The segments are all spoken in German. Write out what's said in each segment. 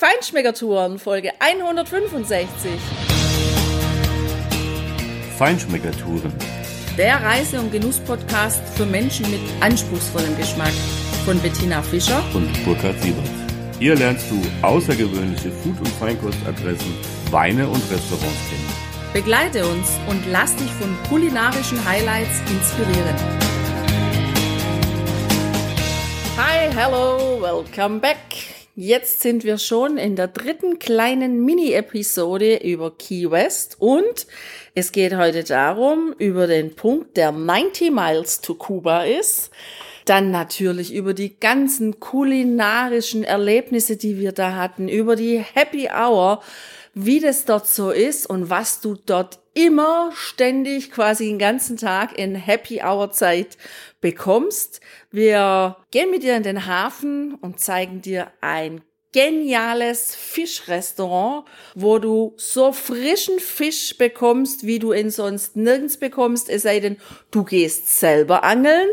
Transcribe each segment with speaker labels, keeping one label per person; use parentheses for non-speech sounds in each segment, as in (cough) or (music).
Speaker 1: Feinschmeckertouren, Folge 165.
Speaker 2: Feinschmeckertouren.
Speaker 1: Der Reise- und Genuss-Podcast für Menschen mit anspruchsvollem Geschmack von Bettina Fischer
Speaker 2: und Burkhard Siebert. Hier lernst du außergewöhnliche Food- und Feinkostadressen, Weine und Restaurants kennen.
Speaker 1: Begleite uns und lass dich von kulinarischen Highlights inspirieren. Hi, hello, welcome back. Jetzt sind wir schon in der dritten kleinen Mini-Episode über Key West und es geht heute darum, über den Punkt, der 90 Miles to Cuba ist. Dann natürlich über die ganzen kulinarischen Erlebnisse, die wir da hatten, über die Happy Hour, wie das dort so ist und was du dort immer ständig quasi den ganzen Tag in Happy Hour Zeit bekommst. Wir gehen mit dir in den Hafen und zeigen dir ein geniales Fischrestaurant, wo du so frischen Fisch bekommst, wie du ihn sonst nirgends bekommst, es sei denn, du gehst selber angeln.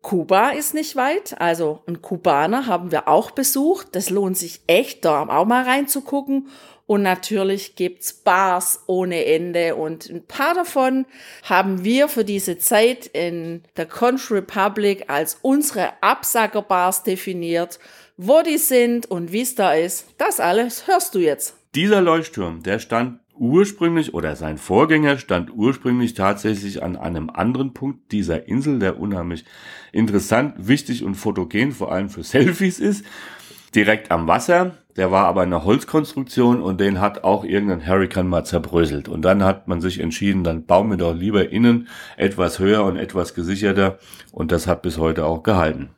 Speaker 1: Kuba ist nicht weit, also ein Kubaner haben wir auch besucht. Das lohnt sich echt, da auch mal reinzugucken. Und natürlich gibt's Bars ohne Ende und ein paar davon haben wir für diese Zeit in der Conch Republic als unsere Absackerbars definiert. Wo die sind und wie es da ist, das alles hörst du jetzt.
Speaker 2: Dieser Leuchtturm, der stand ursprünglich oder sein Vorgänger stand ursprünglich tatsächlich an einem anderen Punkt dieser Insel, der unheimlich interessant, wichtig und fotogen, vor allem für Selfies ist, direkt am Wasser. Der war aber eine Holzkonstruktion und den hat auch irgendein Hurricane mal zerbröselt. Und dann hat man sich entschieden, dann bauen wir doch lieber innen etwas höher und etwas gesicherter. Und das hat bis heute auch gehalten.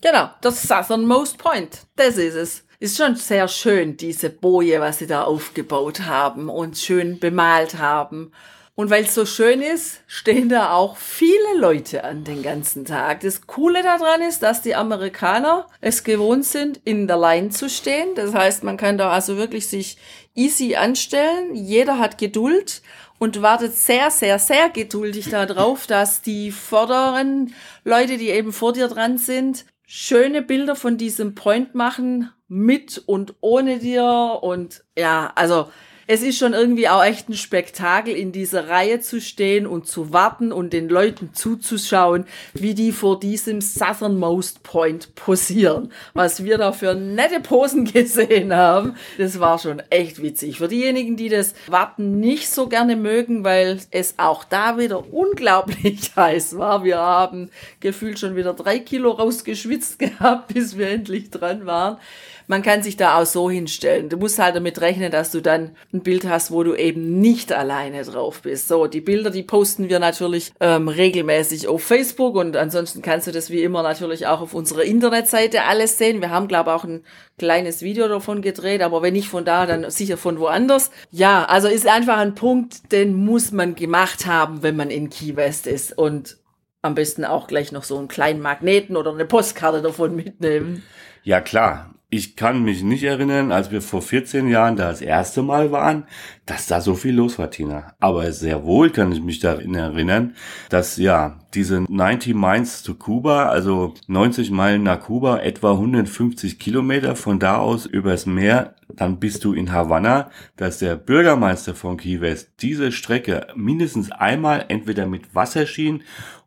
Speaker 1: Genau, das Southernmost Point. Das ist es. Ist schon sehr schön, diese Boje, was sie da aufgebaut haben und schön bemalt haben. Und weil es so schön ist, stehen da auch viele Leute an den ganzen Tag. Das Coole daran ist, dass die Amerikaner es gewohnt sind, in der Line zu stehen. Das heißt, man kann da also wirklich sich easy anstellen. Jeder hat Geduld und wartet sehr, sehr, sehr geduldig darauf, dass die vorderen Leute, die eben vor dir dran sind, schöne Bilder von diesem Point machen, mit und ohne dir. Und ja, also es ist schon irgendwie auch echt ein Spektakel, in dieser Reihe zu stehen und zu warten und den Leuten zuzuschauen, wie die vor diesem Southernmost Point posieren. Was wir da für nette Posen (laughs) gesehen haben, das war schon echt witzig. Für diejenigen, die das Warten nicht so gerne mögen, weil es auch da wieder unglaublich (laughs) heiß war. Wir haben gefühlt schon wieder drei Kilo rausgeschwitzt (laughs) gehabt, bis wir endlich dran waren man kann sich da auch so hinstellen. Du musst halt damit rechnen, dass du dann ein Bild hast, wo du eben nicht alleine drauf bist. So, die Bilder, die posten wir natürlich ähm, regelmäßig auf Facebook und ansonsten kannst du das wie immer natürlich auch auf unserer Internetseite alles sehen. Wir haben, glaube ich, auch ein kleines Video davon gedreht, aber wenn nicht von da, dann sicher von woanders. Ja, also ist einfach ein Punkt, den muss man gemacht haben, wenn man in Key West ist und am besten auch gleich noch so einen kleinen Magneten oder eine Postkarte davon mitnehmen.
Speaker 2: Ja klar, ich kann mich nicht erinnern, als wir vor 14 Jahren da das erste Mal waren, dass da so viel los war, Tina. Aber sehr wohl kann ich mich daran erinnern, dass ja diese 90 Miles zu Kuba, also 90 Meilen nach Kuba, etwa 150 Kilometer von da aus übers Meer, dann bist du in Havanna, dass der Bürgermeister von Key West diese Strecke mindestens einmal entweder mit Wasserschienen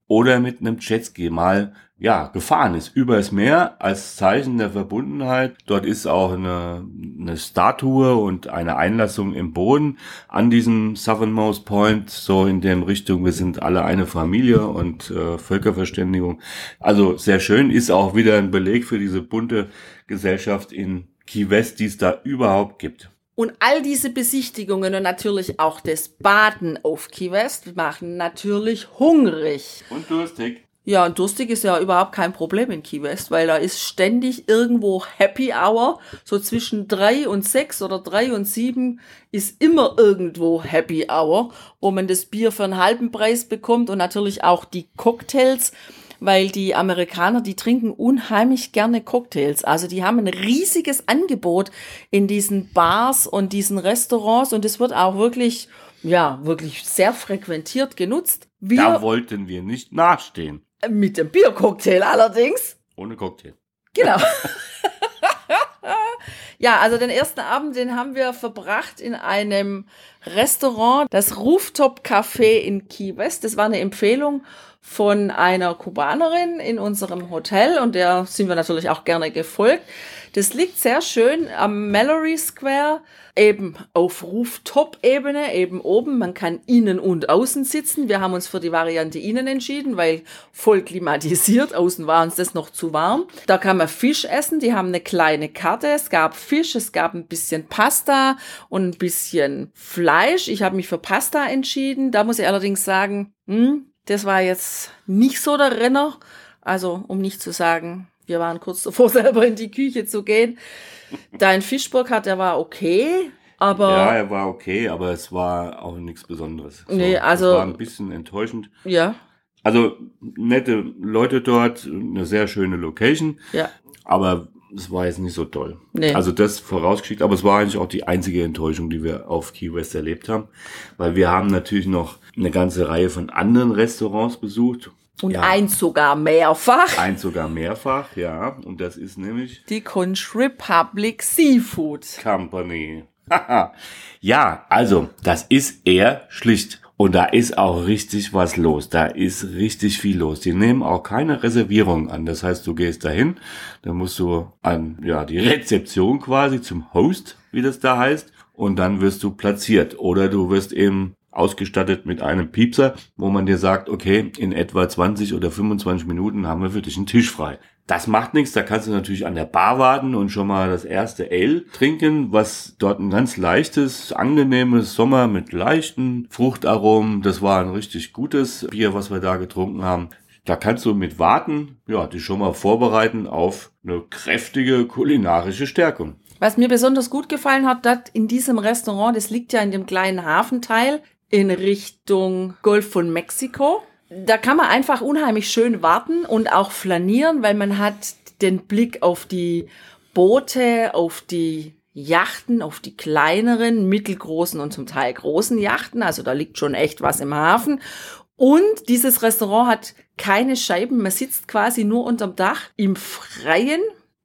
Speaker 2: oder mit einem Jetski mal ja, gefahren ist übers Meer als Zeichen der Verbundenheit. Dort ist auch eine, eine Statue und eine Einlassung im Boden an diesem Southernmost Point, so in dem Richtung, wir sind alle eine Familie und äh, Völkerverständigung. Also sehr schön, ist auch wieder ein Beleg für diese bunte Gesellschaft in Key West, die es da überhaupt gibt.
Speaker 1: Und all diese Besichtigungen und natürlich auch das Baden auf Key West machen natürlich hungrig.
Speaker 2: Und durstig.
Speaker 1: Ja, und durstig ist ja überhaupt kein Problem in Key West, weil da ist ständig irgendwo Happy Hour. So zwischen drei und sechs oder drei und sieben ist immer irgendwo Happy Hour, wo man das Bier für einen halben Preis bekommt und natürlich auch die Cocktails, weil die Amerikaner, die trinken unheimlich gerne Cocktails. Also die haben ein riesiges Angebot in diesen Bars und diesen Restaurants und es wird auch wirklich, ja, wirklich sehr frequentiert genutzt.
Speaker 2: Wir, da wollten wir nicht nachstehen.
Speaker 1: Mit dem Biercocktail allerdings.
Speaker 2: Ohne Cocktail.
Speaker 1: Genau. (laughs) Ja, also den ersten Abend, den haben wir verbracht in einem Restaurant, das Rooftop Café in Key West. Das war eine Empfehlung von einer Kubanerin in unserem Hotel und der sind wir natürlich auch gerne gefolgt. Das liegt sehr schön am Mallory Square, eben auf Rooftop-Ebene, eben oben. Man kann innen und außen sitzen. Wir haben uns für die Variante innen entschieden, weil voll klimatisiert. Außen war uns das noch zu warm. Da kann man Fisch essen. Die haben eine kleine Karte. Es gab Fisch, es gab ein bisschen Pasta und ein bisschen Fleisch. Ich habe mich für Pasta entschieden. Da muss ich allerdings sagen, hm, das war jetzt nicht so der Renner. Also, um nicht zu sagen, wir waren kurz davor, (laughs) selber in die Küche zu gehen. Dein Fischburg hat, der war okay, aber.
Speaker 2: Ja, er war okay, aber es war auch nichts Besonderes.
Speaker 1: So, nee, also. Es
Speaker 2: war ein bisschen enttäuschend.
Speaker 1: Ja.
Speaker 2: Also, nette Leute dort, eine sehr schöne Location.
Speaker 1: Ja.
Speaker 2: Aber es war jetzt nicht so toll.
Speaker 1: Nee.
Speaker 2: Also das vorausgeschickt, aber es war eigentlich auch die einzige Enttäuschung, die wir auf Key West erlebt haben, weil wir haben natürlich noch eine ganze Reihe von anderen Restaurants besucht.
Speaker 1: Und ja. eins sogar mehrfach.
Speaker 2: Eins sogar mehrfach, ja. Und das ist nämlich
Speaker 1: die Kunsch Republic Seafood
Speaker 2: Company. (laughs) ja, also das ist eher schlicht. Und da ist auch richtig was los. Da ist richtig viel los. Die nehmen auch keine Reservierung an. Das heißt, du gehst dahin, dann musst du an ja die Rezeption quasi zum Host, wie das da heißt, und dann wirst du platziert. Oder du wirst eben ausgestattet mit einem Piepser, wo man dir sagt, okay, in etwa 20 oder 25 Minuten haben wir für dich einen Tisch frei. Das macht nichts, da kannst du natürlich an der Bar warten und schon mal das erste Ale trinken, was dort ein ganz leichtes, angenehmes Sommer mit leichten Fruchtaromen. Das war ein richtig gutes Bier, was wir da getrunken haben. Da kannst du mit warten, ja, dich schon mal vorbereiten auf eine kräftige kulinarische Stärkung.
Speaker 1: Was mir besonders gut gefallen hat, dort in diesem Restaurant, das liegt ja in dem kleinen Hafenteil, in Richtung Golf von Mexiko. Da kann man einfach unheimlich schön warten und auch flanieren, weil man hat den Blick auf die Boote, auf die Yachten, auf die kleineren, mittelgroßen und zum Teil großen Yachten. Also da liegt schon echt was im Hafen. Und dieses Restaurant hat keine Scheiben. Man sitzt quasi nur unterm Dach im Freien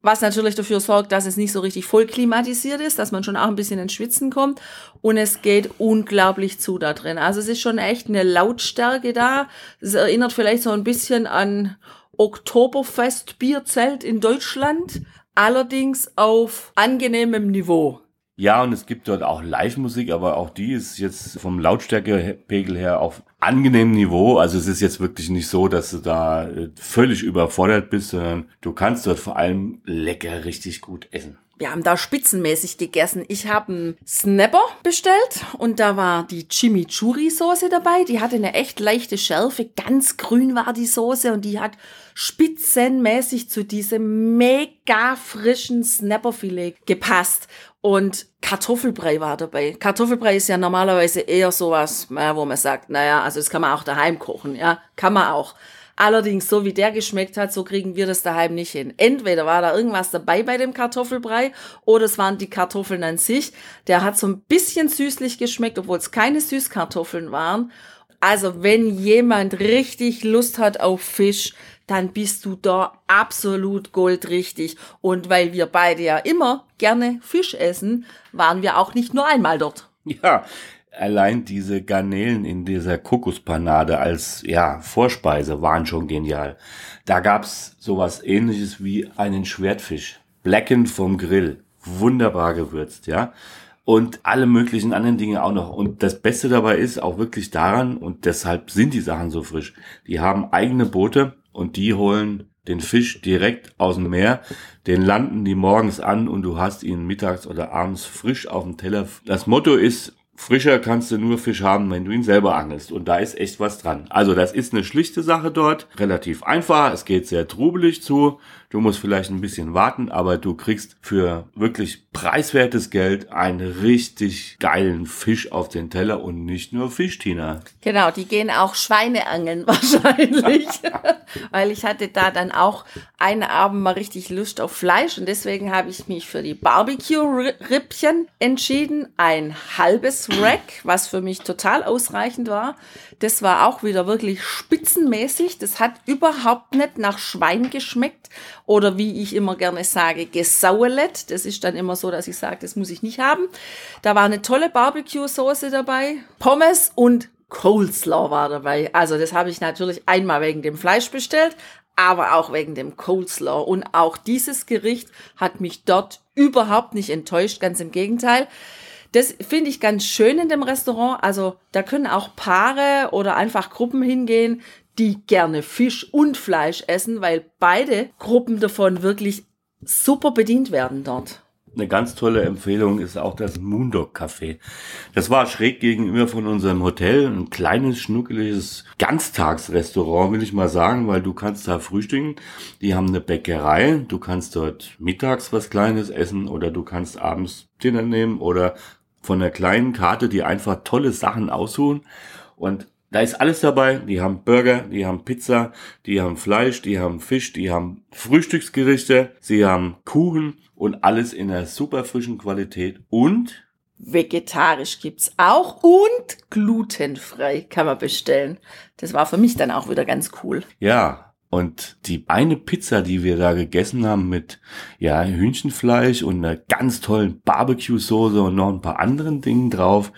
Speaker 1: was natürlich dafür sorgt, dass es nicht so richtig voll klimatisiert ist, dass man schon auch ein bisschen ins Schwitzen kommt und es geht unglaublich zu da drin. Also es ist schon echt eine Lautstärke da. Es erinnert vielleicht so ein bisschen an Oktoberfest Bierzelt in Deutschland, allerdings auf angenehmem Niveau.
Speaker 2: Ja, und es gibt dort auch Live-Musik, aber auch die ist jetzt vom Lautstärkepegel her auf angenehmem Niveau. Also es ist jetzt wirklich nicht so, dass du da äh, völlig überfordert bist, sondern du kannst dort vor allem lecker richtig gut essen.
Speaker 1: Wir haben da spitzenmäßig gegessen. Ich habe einen Snapper bestellt und da war die Chimichurri-Soße dabei. Die hatte eine echt leichte Schärfe. Ganz grün war die Soße und die hat spitzenmäßig zu diesem mega frischen Snapperfilet gepasst. Und Kartoffelbrei war dabei. Kartoffelbrei ist ja normalerweise eher sowas, wo man sagt, naja, also das kann man auch daheim kochen, ja, kann man auch. Allerdings, so wie der geschmeckt hat, so kriegen wir das daheim nicht hin. Entweder war da irgendwas dabei bei dem Kartoffelbrei oder es waren die Kartoffeln an sich. Der hat so ein bisschen süßlich geschmeckt, obwohl es keine Süßkartoffeln waren. Also wenn jemand richtig Lust hat auf Fisch, dann bist du da absolut goldrichtig. Und weil wir beide ja immer gerne Fisch essen, waren wir auch nicht nur einmal dort.
Speaker 2: Ja, allein diese Garnelen in dieser Kokospanade als ja Vorspeise waren schon genial. Da gab's sowas ähnliches wie einen Schwertfisch, blackened vom Grill, wunderbar gewürzt, ja. Und alle möglichen anderen Dinge auch noch. Und das Beste dabei ist auch wirklich daran, und deshalb sind die Sachen so frisch. Die haben eigene Boote und die holen den Fisch direkt aus dem Meer, den landen die morgens an und du hast ihn mittags oder abends frisch auf dem Teller. Das Motto ist, Frischer kannst du nur Fisch haben, wenn du ihn selber angelst. Und da ist echt was dran. Also das ist eine schlichte Sache dort. Relativ einfach. Es geht sehr trubelig zu. Du musst vielleicht ein bisschen warten, aber du kriegst für wirklich preiswertes Geld einen richtig geilen Fisch auf den Teller und nicht nur Fisch, Tina.
Speaker 1: Genau, die gehen auch Schweine angeln (laughs) wahrscheinlich. (laughs) Weil ich hatte da dann auch einen Abend mal richtig Lust auf Fleisch und deswegen habe ich mich für die Barbecue-Rippchen entschieden. Ein halbes Rack, was für mich total ausreichend war. Das war auch wieder wirklich spitzenmäßig. Das hat überhaupt nicht nach Schwein geschmeckt oder wie ich immer gerne sage, Gesauerlet. Das ist dann immer so, dass ich sage, das muss ich nicht haben. Da war eine tolle Barbecue-Soße dabei, Pommes und Coleslaw war dabei. Also das habe ich natürlich einmal wegen dem Fleisch bestellt, aber auch wegen dem Coleslaw. Und auch dieses Gericht hat mich dort überhaupt nicht enttäuscht, ganz im Gegenteil. Das finde ich ganz schön in dem Restaurant. Also da können auch Paare oder einfach Gruppen hingehen, die gerne Fisch und Fleisch essen, weil beide Gruppen davon wirklich super bedient werden dort.
Speaker 2: Eine ganz tolle Empfehlung ist auch das Moondog Café. Das war schräg gegenüber von unserem Hotel, ein kleines, schnuckeliges Ganztagsrestaurant, will ich mal sagen, weil du kannst da frühstücken. Die haben eine Bäckerei, du kannst dort mittags was Kleines essen oder du kannst abends Dinner nehmen oder von der kleinen Karte, die einfach tolle Sachen aussuchen. Und da ist alles dabei. Die haben Burger, die haben Pizza, die haben Fleisch, die haben Fisch, die haben Frühstücksgerichte, sie haben Kuchen und alles in einer super frischen Qualität und
Speaker 1: Vegetarisch gibt's auch und glutenfrei kann man bestellen. Das war für mich dann auch wieder ganz cool.
Speaker 2: Ja, und die eine Pizza, die wir da gegessen haben mit ja Hühnchenfleisch und einer ganz tollen Barbecue-Soße und noch ein paar anderen Dingen drauf,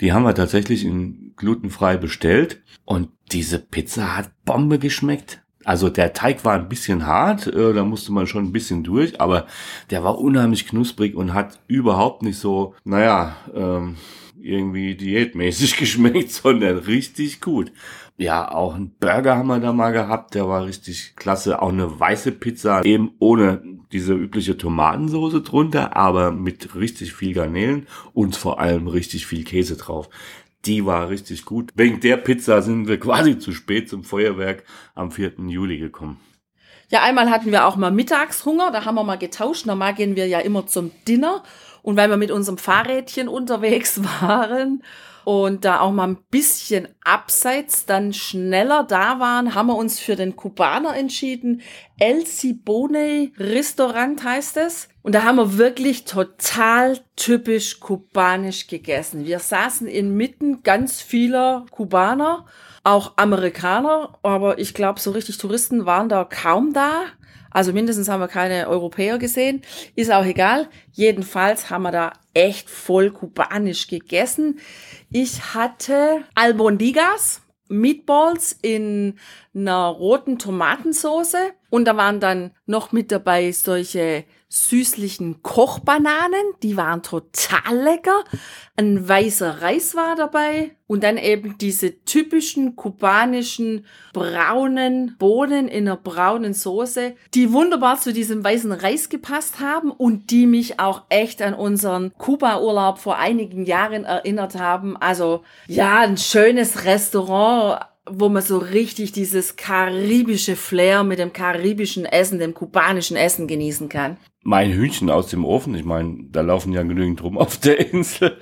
Speaker 2: die haben wir tatsächlich in glutenfrei bestellt. Und diese Pizza hat Bombe geschmeckt. Also der Teig war ein bisschen hart, äh, da musste man schon ein bisschen durch, aber der war unheimlich knusprig und hat überhaupt nicht so, naja, ähm, irgendwie diätmäßig (laughs) geschmeckt, sondern richtig gut. Ja, auch ein Burger haben wir da mal gehabt, der war richtig klasse. Auch eine weiße Pizza, eben ohne diese übliche Tomatensoße drunter, aber mit richtig viel Garnelen und vor allem richtig viel Käse drauf. Die war richtig gut. Wegen der Pizza sind wir (laughs) quasi zu spät zum Feuerwerk am 4. Juli gekommen.
Speaker 1: Ja, einmal hatten wir auch mal Mittagshunger, da haben wir mal getauscht. Normal gehen wir ja immer zum Dinner. Und weil wir mit unserem Fahrrädchen unterwegs (laughs) waren und da auch mal ein bisschen abseits dann schneller da waren, haben wir uns für den Kubaner entschieden. El Cibone Restaurant heißt es. Und da haben wir wirklich total typisch kubanisch gegessen. Wir saßen inmitten ganz vieler Kubaner, auch Amerikaner, aber ich glaube, so richtig Touristen waren da kaum da. Also mindestens haben wir keine Europäer gesehen. Ist auch egal. Jedenfalls haben wir da echt voll kubanisch gegessen. Ich hatte Albondigas, Meatballs in einer roten Tomatensauce und da waren dann noch mit dabei solche süßlichen Kochbananen, die waren total lecker. Ein weißer Reis war dabei und dann eben diese typischen kubanischen braunen Bohnen in einer braunen Soße, die wunderbar zu diesem weißen Reis gepasst haben und die mich auch echt an unseren Kuba-Urlaub vor einigen Jahren erinnert haben. Also ja, ein schönes Restaurant wo man so richtig dieses karibische Flair mit dem karibischen Essen, dem kubanischen Essen genießen kann.
Speaker 2: Mein Hühnchen aus dem Ofen, ich meine, da laufen ja genügend rum auf der Insel.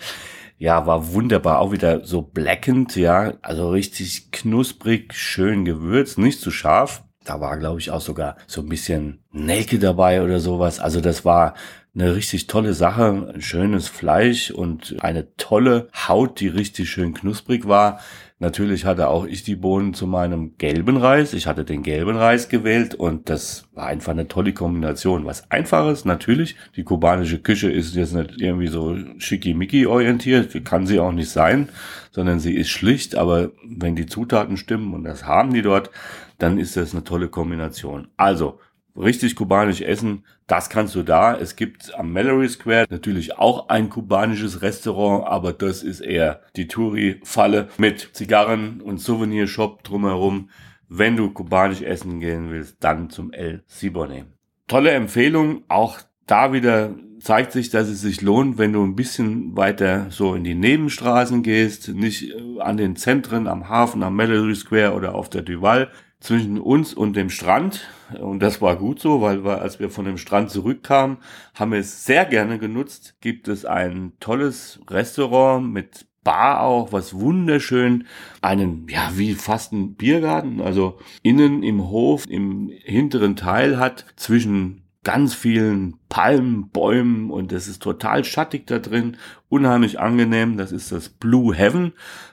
Speaker 2: Ja, war wunderbar, auch wieder so blackend, ja, also richtig knusprig, schön gewürzt, nicht zu scharf. Da war, glaube ich, auch sogar so ein bisschen Nelke dabei oder sowas. Also das war eine richtig tolle Sache, ein schönes Fleisch und eine tolle Haut, die richtig schön knusprig war. Natürlich hatte auch ich die Bohnen zu meinem gelben Reis. Ich hatte den gelben Reis gewählt und das war einfach eine tolle Kombination. Was einfaches, natürlich. Die kubanische Küche ist jetzt nicht irgendwie so schickimicki orientiert, kann sie auch nicht sein, sondern sie ist schlicht, aber wenn die Zutaten stimmen und das haben die dort, dann ist das eine tolle Kombination. Also, richtig kubanisch essen, das kannst du da. Es gibt am Mallory Square natürlich auch ein kubanisches Restaurant, aber das ist eher die Touri-Falle mit Zigarren und Souvenirshop drumherum. Wenn du kubanisch essen gehen willst, dann zum El Cibone. Tolle Empfehlung, auch da wieder zeigt sich, dass es sich lohnt, wenn du ein bisschen weiter so in die Nebenstraßen gehst, nicht äh, an den Zentren, am Hafen, am Mallory Square oder auf der Duval, zwischen uns und dem Strand. Und das war gut so, weil wir, als wir von dem Strand zurückkamen, haben wir es sehr gerne genutzt. Gibt es ein tolles Restaurant mit Bar auch, was wunderschön, einen, ja, wie fast ein Biergarten, also innen im Hof, im hinteren Teil hat, zwischen ganz vielen Palmen, Bäumen und es ist total schattig da drin, unheimlich angenehm. Das ist das Blue Heaven.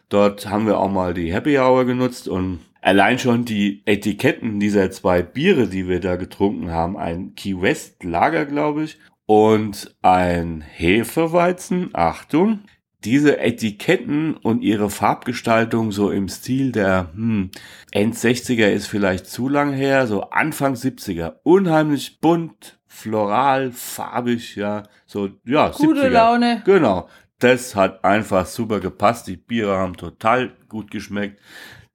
Speaker 2: Dort haben wir auch mal die Happy Hour genutzt und allein schon die Etiketten dieser zwei Biere, die wir da getrunken haben, ein Key West Lager, glaube ich, und ein Hefeweizen, Achtung, diese Etiketten und ihre Farbgestaltung so im Stil der hm, End 60er ist vielleicht zu lang her, so Anfang 70er, unheimlich bunt, floral, farbig, ja, so ja,
Speaker 1: Gute
Speaker 2: 70er.
Speaker 1: Laune.
Speaker 2: Genau. Das hat einfach super gepasst. Die Biere haben total gut geschmeckt.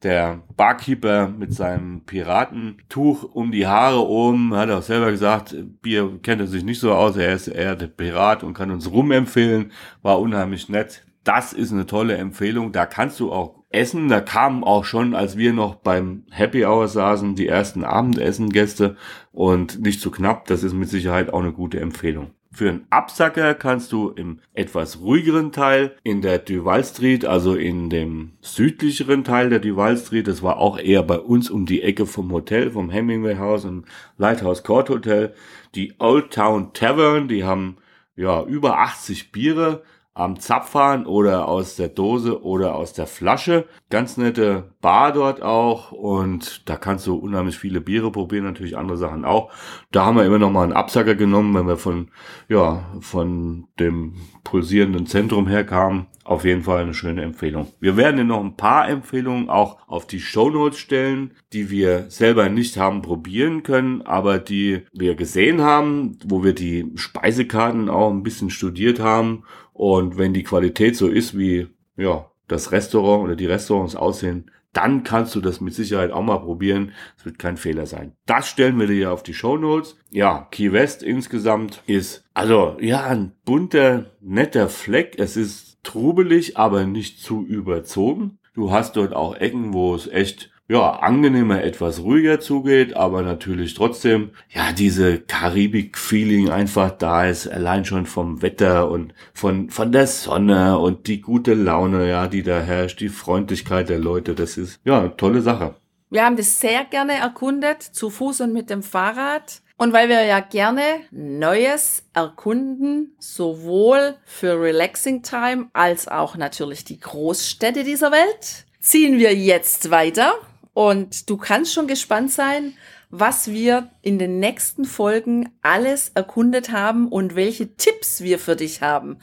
Speaker 2: Der Barkeeper mit seinem Piratentuch um die Haare oben hat auch selber gesagt, Bier kennt er sich nicht so aus, er ist eher der Pirat und kann uns rum empfehlen. War unheimlich nett. Das ist eine tolle Empfehlung. Da kannst du auch essen. Da kamen auch schon, als wir noch beim Happy Hour saßen, die ersten Abendessengäste und nicht zu knapp. Das ist mit Sicherheit auch eine gute Empfehlung. Für einen Absacker kannst du im etwas ruhigeren Teil in der Duval Street, also in dem südlicheren Teil der Duval Street, das war auch eher bei uns um die Ecke vom Hotel, vom Hemingway House und Lighthouse Court Hotel, die Old Town Tavern, die haben ja über 80 Biere am Zapfhahn oder aus der Dose oder aus der Flasche. Ganz nette Bar dort auch und da kannst du unheimlich viele Biere probieren, natürlich andere Sachen auch. Da haben wir immer noch mal einen Absacker genommen, wenn wir von, ja, von dem pulsierenden Zentrum herkamen. Auf jeden Fall eine schöne Empfehlung. Wir werden dir noch ein paar Empfehlungen auch auf die Shownotes stellen, die wir selber nicht haben probieren können, aber die wir gesehen haben, wo wir die Speisekarten auch ein bisschen studiert haben und wenn die Qualität so ist, wie ja, das Restaurant oder die Restaurants aussehen, dann kannst du das mit Sicherheit auch mal probieren. Es wird kein Fehler sein. Das stellen wir dir auf die Show Notes. Ja, Key West insgesamt ist, also ja, ein bunter, netter Fleck. Es ist trubelig, aber nicht zu überzogen. Du hast dort auch Ecken, wo es echt ja, angenehmer, etwas ruhiger zugeht, aber natürlich trotzdem, ja, diese Karibik-Feeling einfach da ist, allein schon vom Wetter und von, von der Sonne und die gute Laune, ja, die da herrscht, die Freundlichkeit der Leute, das ist, ja, tolle Sache.
Speaker 1: Wir haben das sehr gerne erkundet, zu Fuß und mit dem Fahrrad. Und weil wir ja gerne Neues erkunden, sowohl für Relaxing Time als auch natürlich die Großstädte dieser Welt, ziehen wir jetzt weiter und du kannst schon gespannt sein, was wir in den nächsten Folgen alles erkundet haben und welche Tipps wir für dich haben.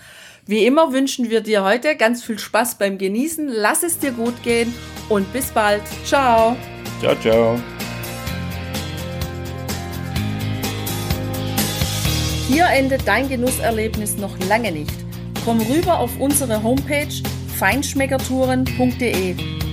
Speaker 1: Wie immer wünschen wir dir heute ganz viel Spaß beim Genießen. Lass es dir gut gehen und bis bald. Ciao.
Speaker 2: Ciao, ciao.
Speaker 1: Hier endet dein Genusserlebnis noch lange nicht. Komm rüber auf unsere Homepage feinschmeckertouren.de